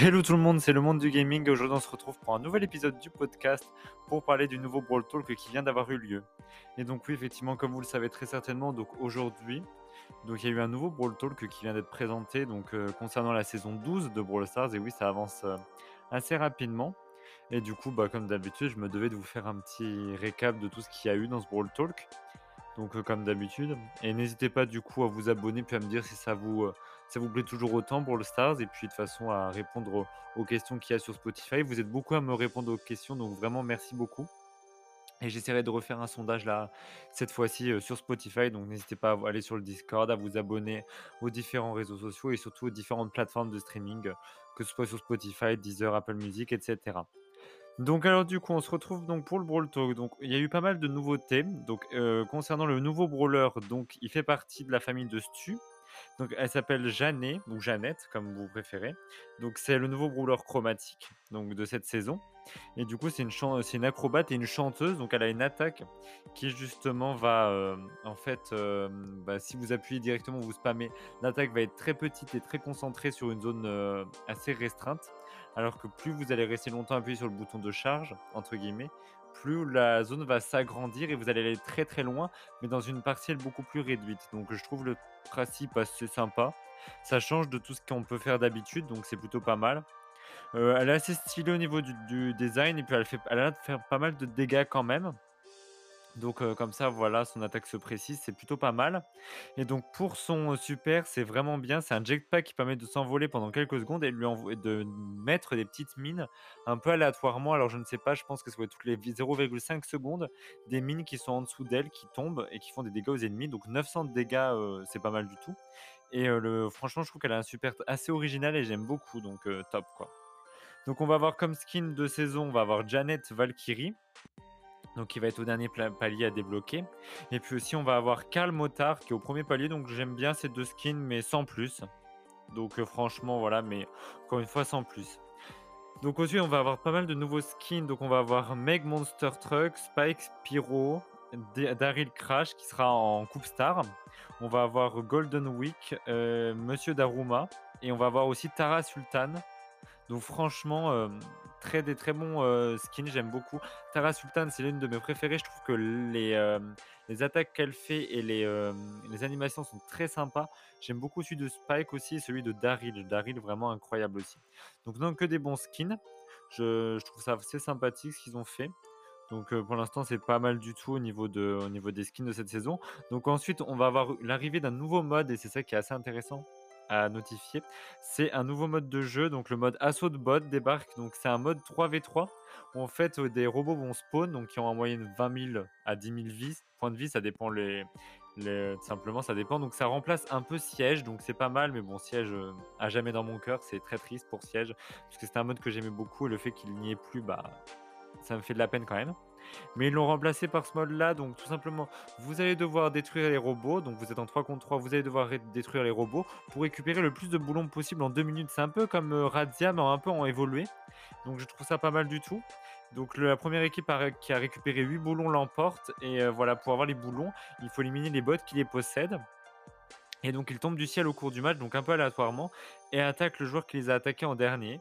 Hello tout le monde, c'est le monde du gaming. Aujourd'hui, on se retrouve pour un nouvel épisode du podcast pour parler du nouveau Brawl Talk qui vient d'avoir eu lieu. Et donc, oui, effectivement, comme vous le savez très certainement, donc aujourd'hui, donc il y a eu un nouveau Brawl Talk qui vient d'être présenté donc euh, concernant la saison 12 de Brawl Stars. Et oui, ça avance euh, assez rapidement. Et du coup, bah, comme d'habitude, je me devais de vous faire un petit récap de tout ce qu'il y a eu dans ce Brawl Talk. Donc, euh, comme d'habitude. Et n'hésitez pas du coup à vous abonner puis à me dire si ça vous ça vous plaît toujours autant pour le Stars et puis de façon à répondre aux, questions qu'il y a sur Spotify. Vous êtes beaucoup à me répondre aux questions, donc vraiment merci beaucoup. Et j'essaierai de refaire un sondage là, cette fois-ci sur Spotify. Donc n'hésitez pas à aller sur le Discord, à vous abonner aux différents réseaux sociaux et surtout aux différentes plateformes de streaming, que ce soit sur Spotify, Deezer, Apple Music, etc. Donc alors du coup, on se retrouve donc pour le Brawl Talk. Donc il y a eu pas mal de nouveautés. Donc concernant le nouveau brawler, donc il fait partie de la famille de Stu. Donc elle s'appelle Jeannet ou Jeannette comme vous préférez. Donc c'est le nouveau brawler chromatique donc de cette saison. Et du coup c'est une une acrobate et une chanteuse donc elle a une attaque qui justement va euh, en fait euh, bah, si vous appuyez directement vous spammez l'attaque va être très petite et très concentrée sur une zone euh, assez restreinte alors que plus vous allez rester longtemps appuyé sur le bouton de charge entre guillemets plus la zone va s'agrandir et vous allez aller très très loin, mais dans une parcelle beaucoup plus réduite. Donc je trouve le principe assez sympa. Ça change de tout ce qu'on peut faire d'habitude, donc c'est plutôt pas mal. Euh, elle est assez stylée au niveau du, design et puis elle, fait, elle a faire pas mal de dégâts quand même. Donc comme ça, voilà, son attaque se précise, c'est plutôt pas mal. Et donc pour son super, c'est vraiment bien. C'est un jetpack qui permet de s'envoler pendant quelques secondes et de mettre des petites mines un peu aléatoirement. Alors je ne sais pas, je pense que c'est toutes les 0,5 secondes, des mines qui sont en dessous d'elle, qui tombent et qui font des dégâts aux ennemis. Donc 900 de dégâts, c'est pas mal du tout. Et le, franchement, je trouve qu'elle a un super assez original et j'aime beaucoup. Donc top quoi. Donc on va avoir comme skin de saison, on va avoir Janet Valkyrie donc il va être au dernier palier à débloquer. Et puis aussi, on va avoir Karl Motard qui est au premier palier, donc j'aime bien ces deux skins, mais sans plus. Donc euh, franchement, voilà, mais encore une fois, sans plus. Donc aussi, on va avoir pas mal de nouveaux skins. Donc on va avoir Meg Monster Truck, Spike Spyro, Daryl Crash qui sera en Coupe Star. On va avoir Golden Week, euh, Monsieur Daruma. Et on va avoir aussi Tara Sultan. Donc franchement, euh, très des très bons euh, skins, j'aime beaucoup. Tara Sultan, c'est l'une de mes préférées. Je trouve que les, euh, attaques qu'elle fait et les, animations sont très sympas. J'aime beaucoup celui de Spike aussi et celui de Daryl. Daryl, vraiment incroyable aussi. Donc, non que des bons skins. Je, trouve ça assez sympathique ce qu'ils ont fait. Donc pour l'instant, c'est pas mal du tout au niveau, au niveau des skins de cette saison. Donc ensuite, on va avoir l'arrivée d'un nouveau mode et c'est ça qui est assez intéressant à notifier. C'est un nouveau mode de jeu, donc le mode assaut de bot débarque. Donc c'est un mode 3v3 où en fait des robots vont spawn, donc qui ont en moyenne 20 000 à 10 000 vies, points de vie, ça dépend les, les, simplement ça dépend. Donc ça remplace un peu Siège, donc c'est pas mal, mais bon Siège euh, à jamais dans mon cœur, c'est très triste pour Siège parce que c'était un mode que j'aimais beaucoup et le fait qu'il n'y ait plus, bah ça me fait de la peine quand même. Mais ils l'ont remplacé par ce mode-là, donc tout simplement, vous allez devoir détruire les robots. Donc vous êtes en 3 contre 3, vous allez devoir détruire les robots pour récupérer le plus de boulons possible en 2 minutes. C'est un peu comme euh, mais un peu en évolué. Donc je trouve ça pas mal du tout. Donc la première équipe qui a récupéré 8 boulons l'emporte. Et euh, voilà, pour avoir les boulons, il faut éliminer les bots qui les possèdent. Et donc ils tombent du ciel au cours du match, donc un peu aléatoirement, et attaquent le joueur qui les a attaqués en dernier.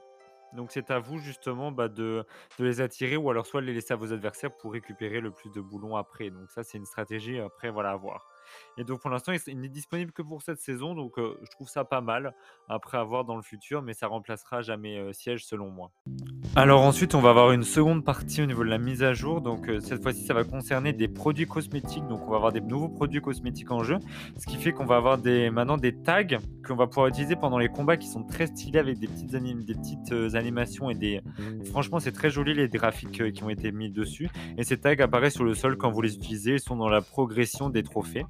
Donc c'est à vous justement bah, de, les attirer ou alors soit les laisser à vos adversaires pour récupérer le plus de boulons après. Donc ça c'est une stratégie après voilà à voir. Et donc pour l'instant il n'est disponible que pour cette saison donc je trouve ça pas mal après à voir dans le futur mais ça remplacera jamais siège selon moi. Alors ensuite, on va avoir une seconde partie au niveau de la mise à jour. Donc euh, cette fois-ci, ça va concerner des produits cosmétiques. Donc on va avoir des nouveaux produits cosmétiques en jeu, ce qui fait qu'on va avoir des, maintenant des tags qu'on va pouvoir utiliser pendant les combats qui sont très stylés avec des petites, des petites euh, animations et des. Franchement, c'est très joli les graphiques euh, qui ont été mis dessus. Et ces tags apparaissent sur le sol quand vous les utilisez. Ils sont dans la progression des trophées.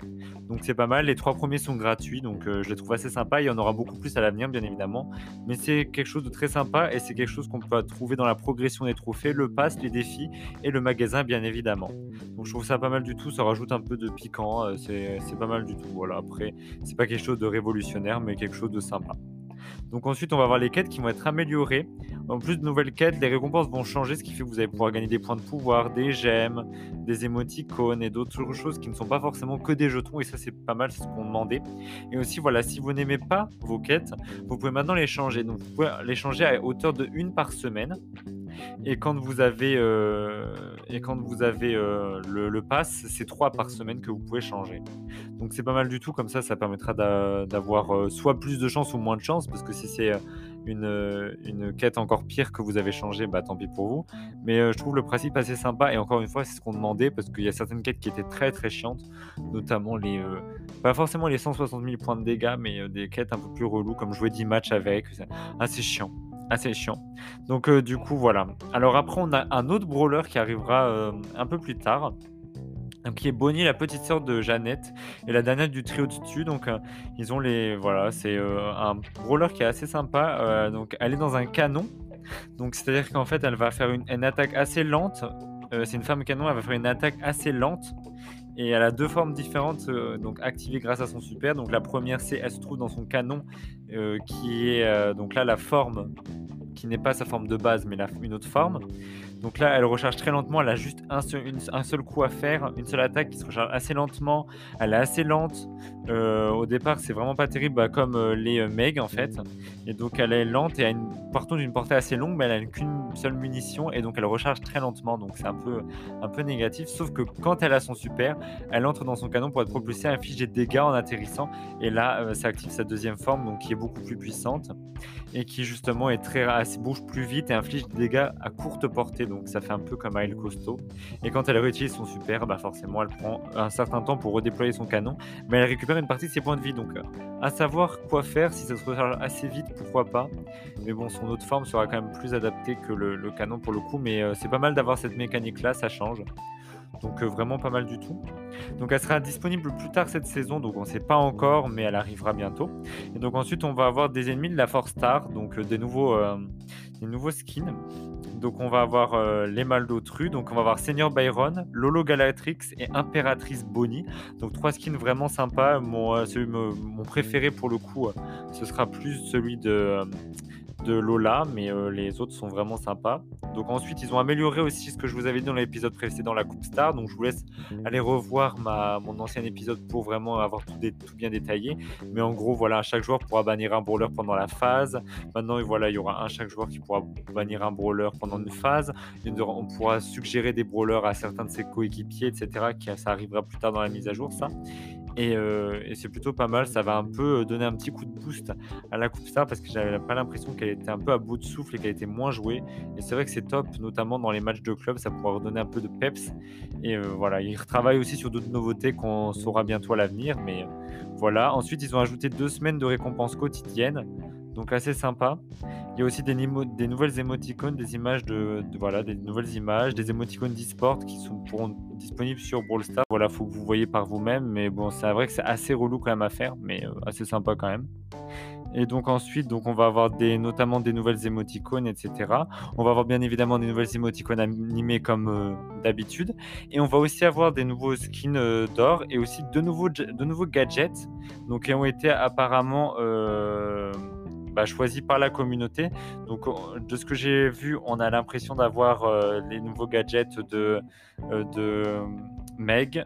Donc c'est pas mal. Les trois premiers sont gratuits, donc je les trouve assez sympa. Il y en aura beaucoup plus à l'avenir, bien évidemment. Mais c'est quelque chose de très sympa et c'est quelque chose qu'on peut trouver dans la progression des trophées, le pass, les défis et le magasin bien évidemment. Donc je trouve ça pas mal du tout, ça rajoute un peu de piquant, euh, c'est pas mal du tout. Voilà, après, c'est pas quelque chose de révolutionnaire, mais quelque chose de sympa. Donc ensuite, on va avoir les quêtes qui vont être améliorées. En plus de nouvelles quêtes, les récompenses vont changer, ce qui fait que vous allez pouvoir gagner des points de pouvoir, des gemmes, des émoticônes et d'autres choses qui ne sont pas forcément que des jetons. Et ça, c'est pas mal, ce qu'on demandait. Et aussi, voilà, si vous n'aimez pas vos quêtes, vous pouvez maintenant les changer. Donc vous pouvez les changer à hauteur de une par semaine. Et quand vous avez, euh, et quand vous avez euh, le, pass, c'est trois par semaine que vous pouvez changer. Donc c'est pas mal du tout, comme ça, ça permettra d'avoir euh, soit plus de chance ou moins de chance, parce que si c'est une, une, quête encore pire que vous avez changé, bah tant pis pour vous. Mais je trouve le principe assez sympa, et encore une fois, c'est ce qu'on demandait, parce qu'il y a certaines quêtes qui étaient très très chiantes, notamment les, pas forcément les 160 000 points de dégâts, mais des quêtes un peu plus reloues, comme jouer 10 matchs avec, c'est assez chiant assez chiant. Donc euh, du coup voilà. Alors après on a un autre brawler qui arrivera euh, un peu plus tard. qui est Bonnie, la petite sœur de Jeannette et la dernière du trio dessus. Donc euh, ils ont les voilà, c'est un brawler qui est assez sympa. donc elle est dans un canon. Donc c'est-à-dire qu'en fait elle va faire une, une attaque assez lente. c'est une femme canon, elle va faire une attaque assez lente et elle a deux formes différentes, donc activées grâce à son super. Donc la première, c'est elle se trouve dans son canon, qui est donc là la forme qui n'est pas sa forme de base, mais la, une autre forme. Donc là, elle recharge très lentement. Elle a juste un seul, coup à faire, une seule attaque qui se recharge assez lentement. Elle est assez lente. Euh, au départ, c'est vraiment pas terrible, bah, comme euh, les euh, Meg en fait. Et donc, elle est lente et a une, portée assez longue, mais elle a qu'une seule munition et donc elle recharge très lentement. Donc, c'est un peu, négatif. Sauf que quand elle a son super, elle entre dans son canon pour être propulsée, infliger des dégâts en atterrissant. Et là, ça active sa deuxième forme, donc qui est beaucoup plus puissante et qui justement est très, bouge plus vite et inflige des dégâts à courte portée donc ça fait un peu comme Aile Costaud. Et quand elle réutilise son super, bah forcément elle prend un certain temps pour redéployer son canon, mais elle récupère une partie de ses points de vie. Donc à savoir quoi faire, si ça se recharge assez vite, pourquoi pas. Mais bon, son autre forme sera quand même plus adaptée que le, canon pour le coup, mais euh, c'est pas mal d'avoir cette mécanique là, ça change. Donc euh, vraiment pas mal du tout. Donc elle sera disponible plus tard cette saison, donc on ne sait pas encore, mais elle arrivera bientôt. Et donc ensuite on va avoir des ennemis de la Force Star, donc euh, des nouveaux, des nouveaux skins. Donc on va avoir euh, les Maldotru, donc on va avoir Seigneur Byron, Lolo Galatrix et Impératrice Bonnie. Donc trois skins vraiment sympas. Mon, euh, préféré pour le coup, euh, ce sera plus celui de de Lola, mais euh, les autres sont vraiment sympas. Donc ensuite, ils ont amélioré aussi ce que je vous avais dit dans l'épisode précédent, la Coupe Star. Donc je vous laisse aller revoir ma, mon ancien épisode pour vraiment avoir tout, tout, bien détaillé. Mais en gros, voilà, chaque joueur pourra bannir un brawler pendant la phase. Maintenant, voilà, il y aura un chaque joueur qui pourra bannir un brawler pendant une phase. On pourra suggérer des brawlers à certains de ses coéquipiers, etc. Ça arrivera plus tard dans la mise à jour, ça. Euh, et, c'est plutôt pas mal. Ça va un peu euh, donner un petit coup de boost à la Coupe Star parce que j'avais pas l'impression qu'elle était un peu à bout de souffle et qu'elle était moins jouée. Et c'est vrai que c'est top, notamment dans les matchs de club. Ça pourra redonner un peu de peps. Et euh, voilà, ils retravaillent aussi sur d'autres nouveautés qu'on saura bientôt à l'avenir. Mais voilà. Ensuite, ils ont ajouté deux semaines de récompenses quotidiennes donc assez sympa. Il y a aussi des, nouvelles émoticônes, des images de, voilà, des nouvelles images, des émoticônes d'e-sport qui sont disponibles sur Brawl Stars. Voilà, faut que vous voyez par vous-même, mais bon, c'est vrai que c'est assez relou quand même à faire, mais euh, assez sympa quand même. Et donc ensuite, donc on va avoir des, notamment des nouvelles émoticônes, etc. On va avoir bien évidemment des nouvelles émoticônes animées comme euh, d'habitude. Et on va aussi avoir des nouveaux skins euh, d'or et aussi de nouveaux, de nouveaux gadgets donc, qui ont été apparemment bah, choisi par la communauté. Donc, de ce que j'ai vu, on a l'impression d'avoir euh, les nouveaux gadgets de, euh, de Meg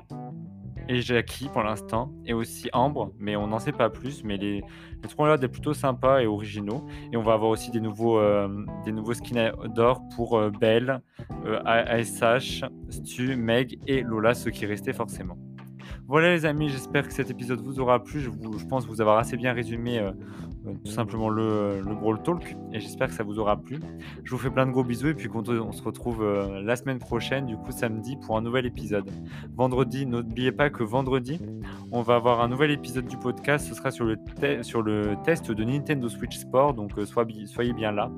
et Jackie pour l'instant, et aussi Ambre, mais on n'en sait pas plus. Mais les, les trois là, sont plutôt sympas et originaux. Et on va avoir aussi des nouveaux, euh, des nouveaux skins d'or pour Belle, ASH, Stu, Meg et Lola, ceux qui restaient forcément. Voilà les amis, j'espère que cet épisode vous aura plu. Je, pense vous avoir assez bien résumé euh, tout simplement le, le, Brawl Talk. Et j'espère que ça vous aura plu. Je vous fais plein de gros bisous et puis on se retrouve euh, la semaine prochaine, du coup samedi, pour un nouvel épisode. Vendredi, n'oubliez pas que vendredi, on va avoir un nouvel épisode du podcast. Ce sera sur le, test de Nintendo Switch Sport, donc euh, soyez bien là.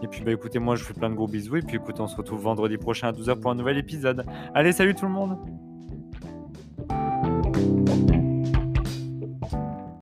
Et puis bah écoutez, moi je vous fais plein de gros bisous et puis écoutez, on se retrouve vendredi prochain à 12h pour un nouvel épisode. Allez, salut tout le monde